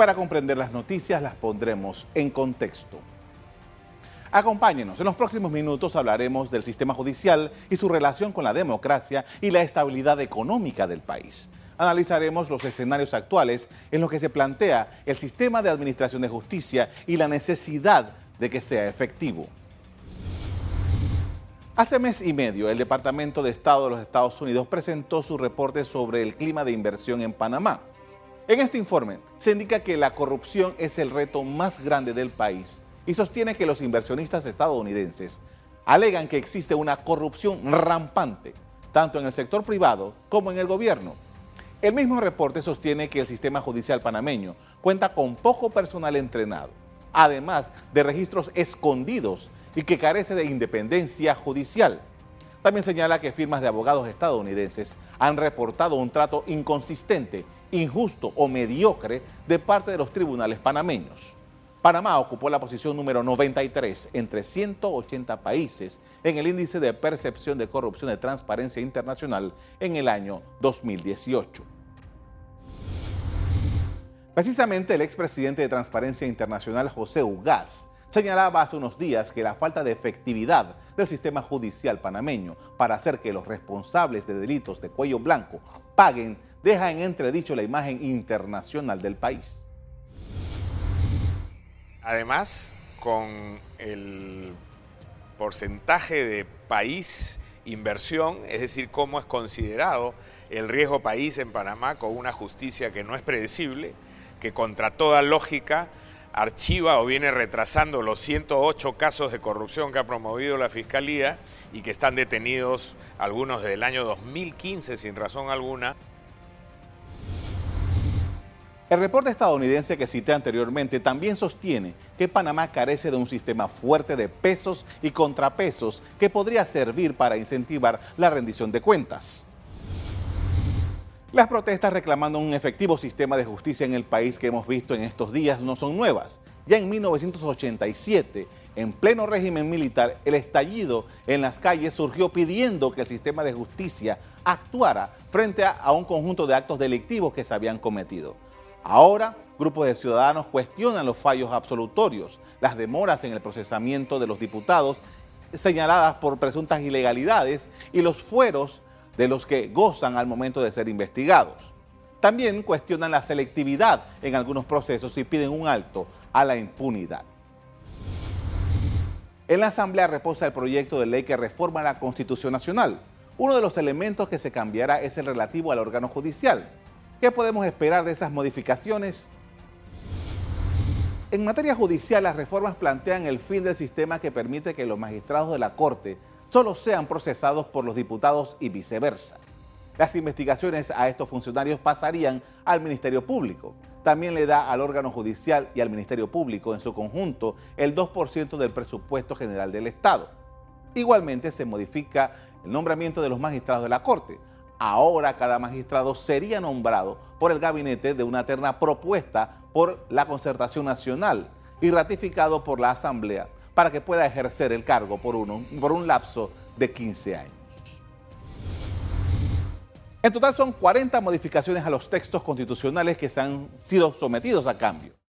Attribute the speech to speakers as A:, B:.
A: Para comprender las noticias las pondremos en contexto. Acompáñenos, en los próximos minutos hablaremos del sistema judicial y su relación con la democracia y la estabilidad económica del país. Analizaremos los escenarios actuales en los que se plantea el sistema de administración de justicia y la necesidad de que sea efectivo. Hace mes y medio, el Departamento de Estado de los Estados Unidos presentó su reporte sobre el clima de inversión en Panamá. En este informe se indica que la corrupción es el reto más grande del país y sostiene que los inversionistas estadounidenses alegan que existe una corrupción rampante, tanto en el sector privado como en el gobierno. El mismo reporte sostiene que el sistema judicial panameño cuenta con poco personal entrenado, además de registros escondidos y que carece de independencia judicial. También señala que firmas de abogados estadounidenses han reportado un trato inconsistente, injusto o mediocre de parte de los tribunales panameños. Panamá ocupó la posición número 93 entre 180 países en el índice de percepción de corrupción de Transparencia Internacional en el año 2018. Precisamente el expresidente de Transparencia Internacional, José Ugaz, señalaba hace unos días que la falta de efectividad del sistema judicial panameño para hacer que los responsables de delitos de cuello blanco paguen deja en entredicho la imagen internacional del país.
B: Además, con el porcentaje de país inversión, es decir, cómo es considerado el riesgo país en Panamá con una justicia que no es predecible, que contra toda lógica archiva o viene retrasando los 108 casos de corrupción que ha promovido la Fiscalía y que están detenidos algunos desde el año 2015 sin razón alguna.
A: El reporte estadounidense que cité anteriormente también sostiene que Panamá carece de un sistema fuerte de pesos y contrapesos que podría servir para incentivar la rendición de cuentas. Las protestas reclamando un efectivo sistema de justicia en el país que hemos visto en estos días no son nuevas. Ya en 1987, en pleno régimen militar, el estallido en las calles surgió pidiendo que el sistema de justicia actuara frente a, un conjunto de actos delictivos que se habían cometido. Ahora, grupos de ciudadanos cuestionan los fallos absolutorios, las demoras en el procesamiento de los diputados señaladas por presuntas ilegalidades y los fueros de los que gozan al momento de ser investigados. También cuestionan la selectividad en algunos procesos y piden un alto a la impunidad. En la Asamblea reposa el proyecto de ley que reforma la Constitución Nacional. Uno de los elementos que se cambiará es el relativo al órgano judicial. ¿Qué podemos esperar de esas modificaciones? En materia judicial, las reformas plantean el fin del sistema que permite que los magistrados de la Corte solo sean procesados por los diputados y viceversa. Las investigaciones a estos funcionarios pasarían al Ministerio Público. También le da al órgano judicial y al Ministerio Público en su conjunto el 2% del presupuesto general del Estado. Igualmente se modifica el nombramiento de los magistrados de la Corte. Ahora cada magistrado sería nombrado por el gabinete de una terna propuesta por la Concertación Nacional y ratificado por la Asamblea para que pueda ejercer el cargo por, uno, por un lapso de 15 años. En total son 40 modificaciones a los textos constitucionales que se han sido sometidos a cambio.